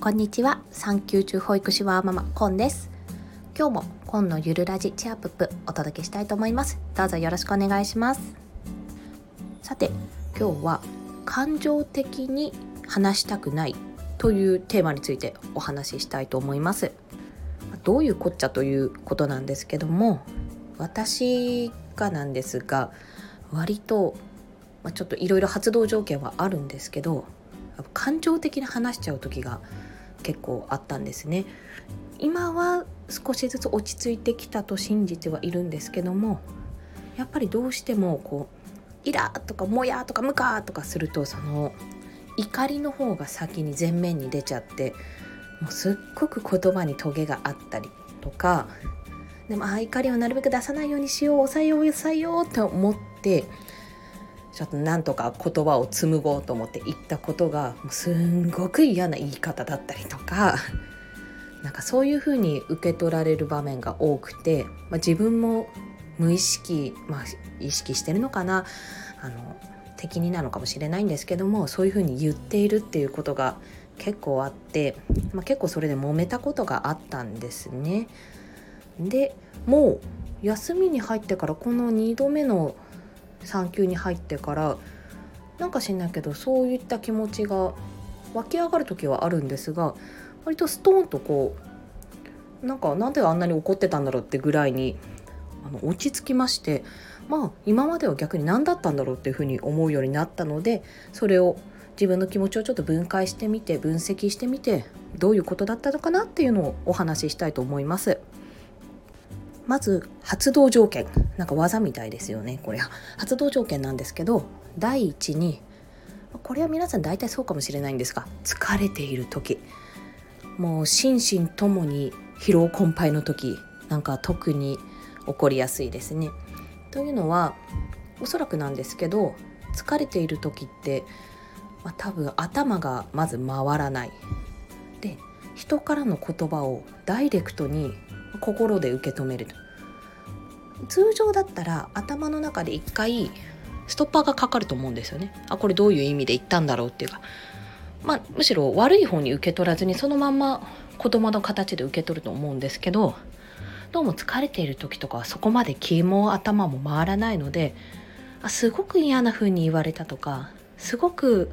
こんにちは。産休中保育士ワーママコンです。今日もコンのゆるラジチアップップお届けしたいと思います。どうぞよろしくお願いします。さて今日は感情的に話したくないというテーマについてお話ししたいと思います。どういうこっちゃということなんですけども私がなんですが割と、まあ、ちょっといろいろ発動条件はあるんですけど感情的に話しちゃう時が結構あったんですね。今は少しずつ落ち着いてきたと信じてはいるんですけどもやっぱりどうしてもこうイラーとかモヤとかムカーとかするとその怒りの方が先に前面に出ちゃってもうすっごく言葉にトゲがあったりとかでもあ怒りをなるべく出さないようにしよう抑えよう抑えようって思ってちょっとなんとか言葉を紡ごうと思って言ったことがすんごく嫌な言い方だったりとか なんかそういうふうに受け取られる場面が多くて、まあ、自分も無意識、まあ、意識してるのかなあの敵になのかもしれないんですけどもそういうふうに言っているっていうことが結構あって、まあ、結構それで揉めたことがあったんですね。でもう休みに入ってからこの2度目の産休に入ってからなんか知んないけどそういった気持ちが湧き上がる時はあるんですが割とストーンとこうなんかなんであんなに怒ってたんだろうってぐらいにあの落ち着きましてまあ今までは逆に何だったんだろうっていうふうに思うようになったのでそれを自分の気持ちをちょっと分解してみて分析してみてどういうことだったのかなっていうのをお話ししたいと思います。まず発動条件なんか技みたいですよねこれは。発動条件なんですけど第一にこれは皆さん大体そうかもしれないんですが疲れている時。もう心身ともに疲労困憊の時なんか特に起こりやすいですね。というのはおそらくなんですけど疲れている時って、まあ、多分頭がまず回らない。で人からの言葉をダイレクトに心で受け止めると。通常だったら頭の中で一回ストッパーがかかると思うんですよね。あこれどういう意味で言ったんだろうっていうか。まあむしろ悪い方に受け取らずにそのまんま子供の形で受け取ると思うんですけどどうも疲れている時とかはそこまで気も頭も回らないのであすごく嫌な風に言われたとかすごく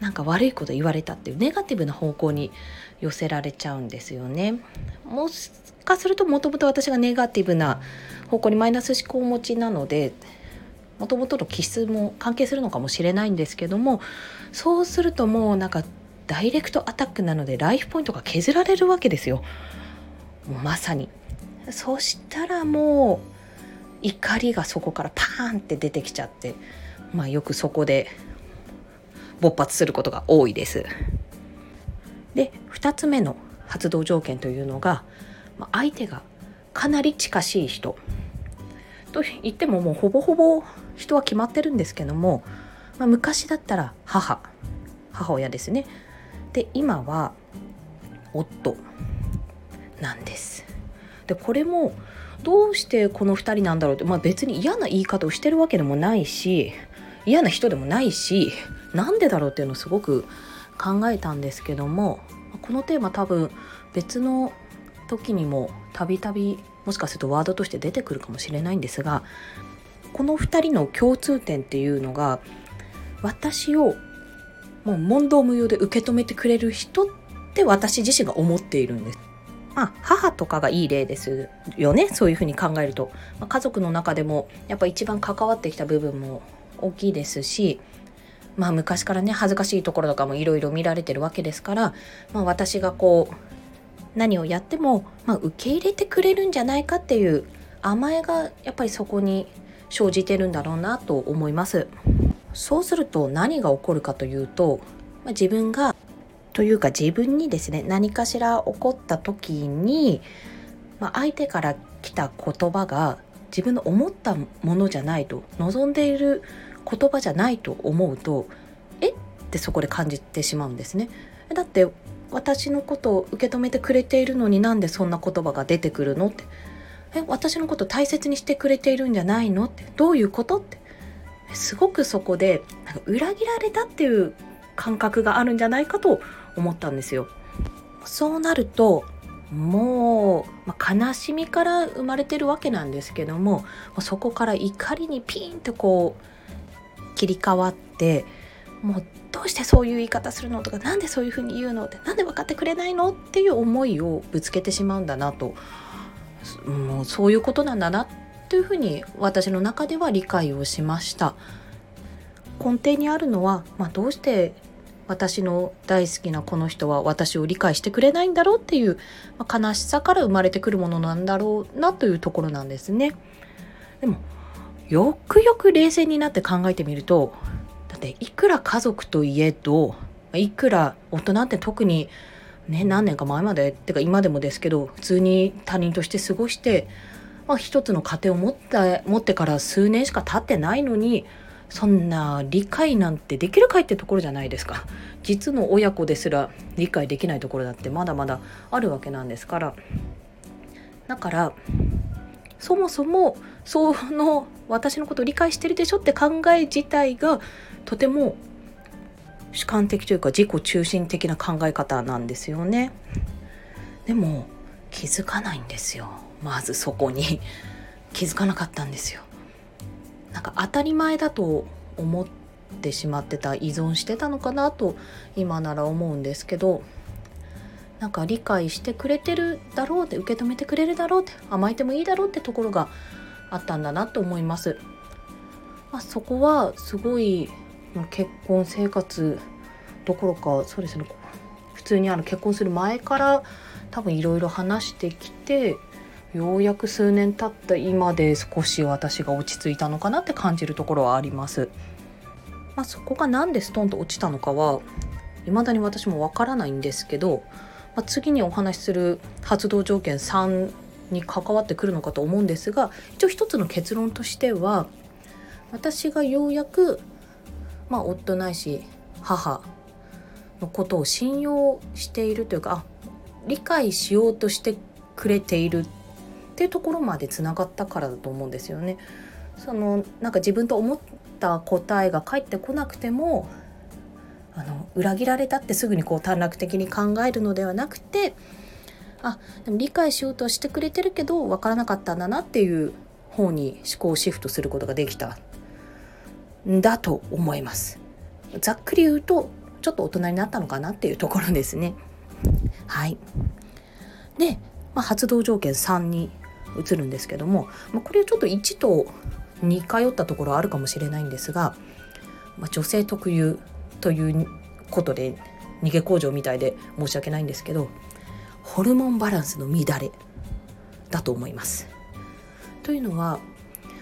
なんか悪いこと言われたっていうネガティブな方向に寄せられちゃうんですよね。もしかするともともと私がネガティブな方向にマイナス思考を持ちなのでもともとの気質も関係するのかもしれないんですけどもそうするともうなんかダイレクトアタックなのでライフポイントが削られるわけですよ。もうまさに。そしたらもう怒りがそこからパーンって出てきちゃってまあよくそこで勃発することが多いです。で2つ目の発動条件というのが相手がかなり近しい人と言ってももうほぼほぼ人は決まってるんですけども、まあ、昔だったら母母親ですねで今は夫なんです。でこれもどうしてこの2人なんだろうって、まあ、別に嫌な言い方をしてるわけでもないし嫌な人でもないしなんでだろうっていうのをすごく考えたんですけどもこのテーマ多分別の時にもたびたびもしかするとワードとして出てくるかもしれないんですがこの2人の共通点っていうのが私をもう問答無用で受け止めてくれる人って私自身が思っているんです。まあ、母とかがいい例ですよねそういうふうに考えると、まあ、家族の中でもやっぱ一番関わってきた部分も大きいですしまあ昔からね恥ずかしいところとかもいろいろ見られてるわけですから、まあ、私がこう何をやっても、まあ、受け入れてくれるんじゃないかっていう甘えがやっぱりそこに生じてるんだろうなと思います。そうすると何が起こるかというと、まあ、自分がというか自分にですね何かしら起こった時に、まあ、相手から来た言葉が自分の思ったものじゃないと望んでいる言葉じゃないと思うとえ？ってそこで感じてしまうんですね。だって私のことを受け止めてくれているのになんでそんな言葉が出てくるのって。え？私のこと大切にしてくれているんじゃないのって。どういうことって。すごくそこでなんか裏切られたっていう感覚があるんじゃないかと思ったんですよ。そうなるともう、まあ、悲しみから生まれてるわけなんですけどもそこから怒りにピンとこう切り替わってもうどうしてそういう言い方するのとか何でそういうふうに言うのって何で分かってくれないのっていう思いをぶつけてしまうんだなともうそういうことなんだなというふうに私の中では理解をしました根底にあるのは、まあ、どうして私の大好きなこの人は私を理解してくれないんだろうっていう、まあ、悲しさから生まれてくるものなんだろうなというところなんですね。でもよくよく冷静になって考えてみるとだっていくら家族といえどいくら大人って特にね何年か前までってか今でもですけど普通に他人として過ごして、まあ、一つの家庭を持った持ってから数年しか経ってないのにそんな理解なんてできるかいってところじゃないですか。実の親子ですら理解できないところだってまだまだあるわけなんですから。だからそもそもその私のことを理解してるでしょって考え自体がとても主観的というか自己中心的な考え方なんですよね。でも気づかないんですよ。まずそこに。気づかなかったんですよ。なんか当たり前だと思ってしまってた依存してたのかなと今なら思うんですけど。なんか理解してくれてるだろうって受け止めてくれるだろうって甘えてもいいだろうってところがあったんだなと思います。まあ、そこはすごい結婚生活どころかそうですね普通にあの結婚する前から多分いろいろ話してきてようやく数年経った今で少し私が落ち着いたのかなって感じるところはあります。まあ、そこが何でストンと落ちたのかは未だに私もわからないんですけど、まあ、次にお話しする発動条件3に関わってくるのかと思うんですが一応一つの結論としては私がようやく、まあ、夫ないし母のことを信用しているというか理解しようとしてくれているっていうところまでつながったからだと思うんですよね。そのなんか自分と思った答えが返ってこなくても裏切られたってすぐにこう短絡的に考えるのではなくてあでも理解しようとはしてくれてるけど分からなかったんだなっていう方に思考シフトすることができたんだと思います。ざっくり言うとちょっと大人になったのかなっていうところですね。はい。で、まあ、発動条件3に移るんですけども、まあ、これちょっと1と似通ったところあるかもしれないんですが、まあ、女性特有ということで逃げ工場みたいで申し訳ないんですけどホルモンバランスの乱れだと思います。というのは、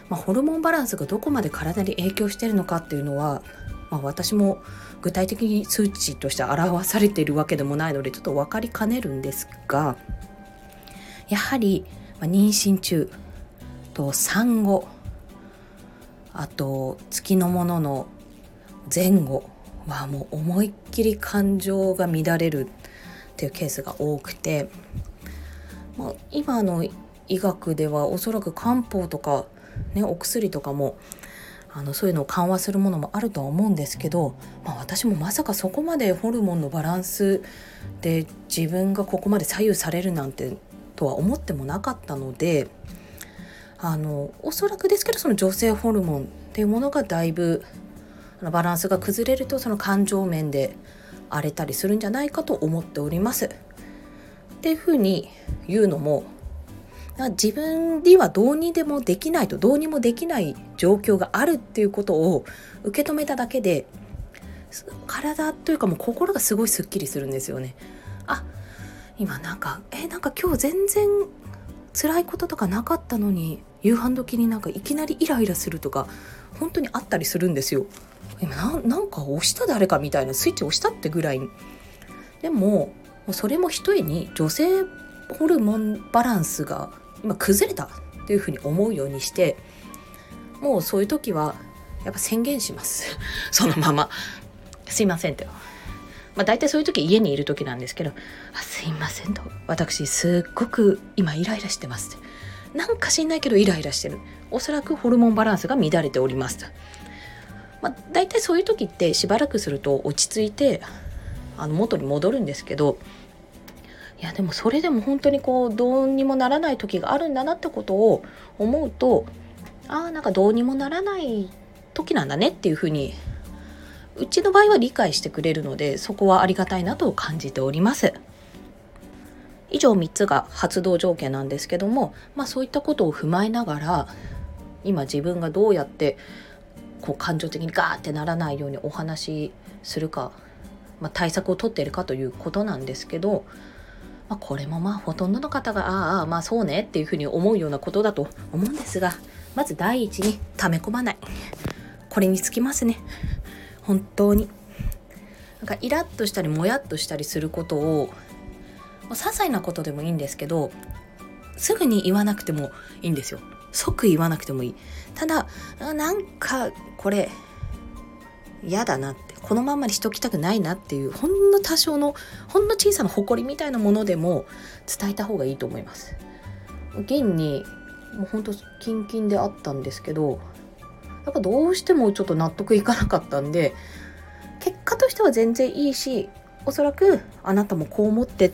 まあ、ホルモンバランスがどこまで体に影響しているのかっていうのは、まあ、私も具体的に数値として表されているわけでもないのでちょっと分かりかねるんですがやはりまあ、妊娠中と産後あと月のものの前後はもう思いっきり感情が乱れるっていうケースが多くて、まあ、今の医学ではおそらく漢方とか、ね、お薬とかもあのそういうのを緩和するものもあるとは思うんですけど、まあ、私もまさかそこまでホルモンのバランスで自分がここまで左右されるなんてとは思ってもなかったのであのおそらくですけどその女性ホルモンっていうものがだいぶバランスが崩れるとその感情面で荒れたりするんじゃないかと思っております。っていうふうに言うのも自分にはどうにでもできないとどうにもできない状況があるっていうことを受け止めただけで体というかもう心がすごいすっきりするんですよね。あ今なんかえなんか今日全然辛いこととかなかったのに夕飯時になんかいきなりイライラするとか本当にあったりするんですよ。今なんか押した誰かみたいなスイッチ押したってぐらいでもそれもひとえに女性ホルモンバランスが今崩れたっていうふうに思うようにしてもうそういう時はやっぱ宣言します。そのまま。すいませんってまあ、大体そういう時家にいる時なんですけど「あすいません」と「私すっごく今イライラしてます」って「なんか知んないけどイライラしてる」「おそらくホルモンバランスが乱れております」と。まあ、大体そういう時ってしばらくすると落ち着いてあの元に戻るんですけどいやでもそれでも本当にこうどうにもならない時があるんだなってことを思うとああなんかどうにもならない時なんだねっていうふうにうちの場合は理解してくれるのでそこはありがたいなと感じております。以上3つが発動条件なんですけどもまあそういったことを踏まえながら今自分がどうやってこう感情的にガーってならないようにお話しするか、まあ、対策をとっているかということなんですけどまあ、これもまあほとんどの方がああまあそうねっていうふうに思うようなことだと思うんですがまず第一に溜め込まない。これにつきますね。本当に。なんかイラッとしたりもやっとしたりすることを些細なことでもいいんですけどすぐに言わなくてもいいんですよ。即言わなくてもいい。ただなんかこれ嫌だなってこのままにしときたくないなっていうほんの多少のほんの小さな誇りみたいなものでも伝えた方がいいと思います。現にもうほんとキンキンであったんですけどやっぱどうしてもちょっと納得いかなかったんで結果としては全然いいしおそらくあなたもこう思って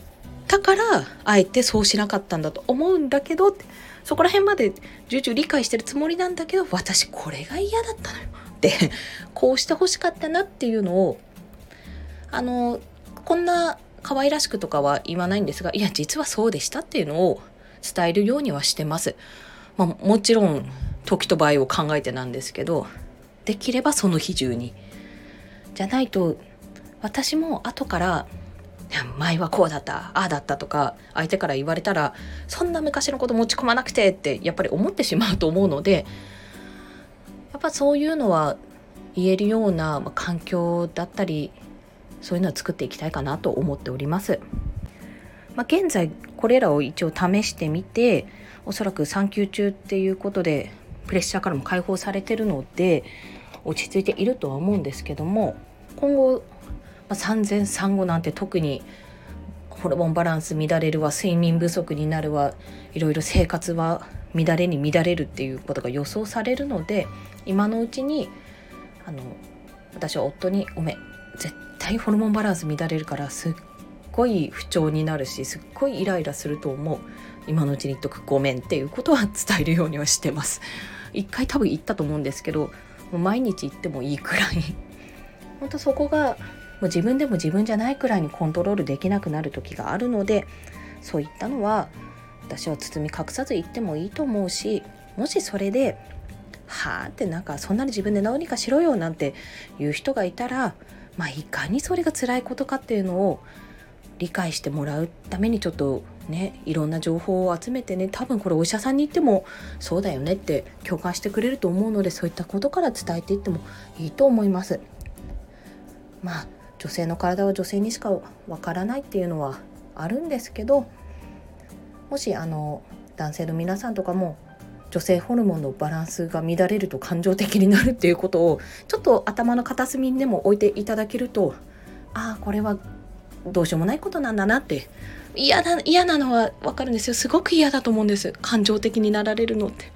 たからあえてそうしなかったんだと思うんだけどそこら辺まで重々理解してるつもりなんだけど私これが嫌だったのよって こうしてほしかったなっていうのをあのこんな可愛らしくとかは言わないんですがいや実はそうでしたっていうのを伝えるようにはしてます。まあ、もちろん時と場合を考えてなんですけどできればその日中に。じゃないと私も後から前はこうだったああだったとか相手から言われたらそんな昔のこと持ち込まなくてってやっぱり思ってしまうと思うのでやっぱそういうのは言えるような環境だったりそういうのは作っていきたいかなと思っております。まあ、現在これらを一応試してみておそらく産休中っていうことでプレッシャーからも解放されてるので落ち着いているとは思うんですけども今後、まあ、産前産後なんて特にホルモンバランス乱れるわ睡眠不足になるわいろいろ生活は乱れに乱れるっていうことが予想されるので今のうちにあの私は夫に「ごめん絶対ホルモンバランス乱れるからすっごい不調になるしすっごいイライラすると思う今のうちに言っとくごめん」っていうことは伝えるようにはしてます。一回多分言ったと思うんですけど毎日言ってもいいくらい本当そこがう自分でも自分じゃないくらいにコントロールできなくなる時があるのでそういったのは私は包み隠さず言ってもいいと思うしもしそれではあってなんかそんなに自分でどうにかしろよなんていう人がいたらまあいかにそれが辛いことかっていうのを理解してもらうためにちょっとねいろんな情報を集めてね多分これお医者さんに行ってもそうだよねって共感してくれると思うのでそういったことから伝えていってもいいと思います。まあ女性の体は女性にしかわからないっていうのはあるんですけどもしあの男性の皆さんとかも女性ホルモンのバランスが乱れると感情的になるっていうことをちょっと頭の片隅にでも置いていただけるとああこれはどうしようもないことなんだなって嫌だ嫌なのは分かるんですよ。すごく嫌だと思うんです。感情的になられるのって。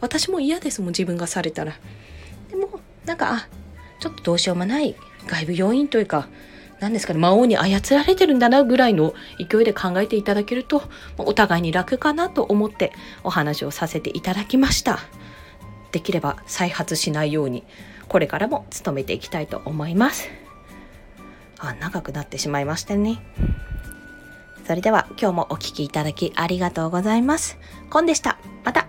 私も嫌ですもん自分がされたら。でもなんかあちょっとどうしようもない外部要因というか何ですかね、魔王に操られてるんだなぐらいの勢いで考えていただけると、お互いに楽かなと思ってお話をさせていただきました。できれば再発しないように、これからも努めていきたいと思います。あ、長くなってしまいましたね。それでは今日もお聴きいただきありがとうございます。コンでした。また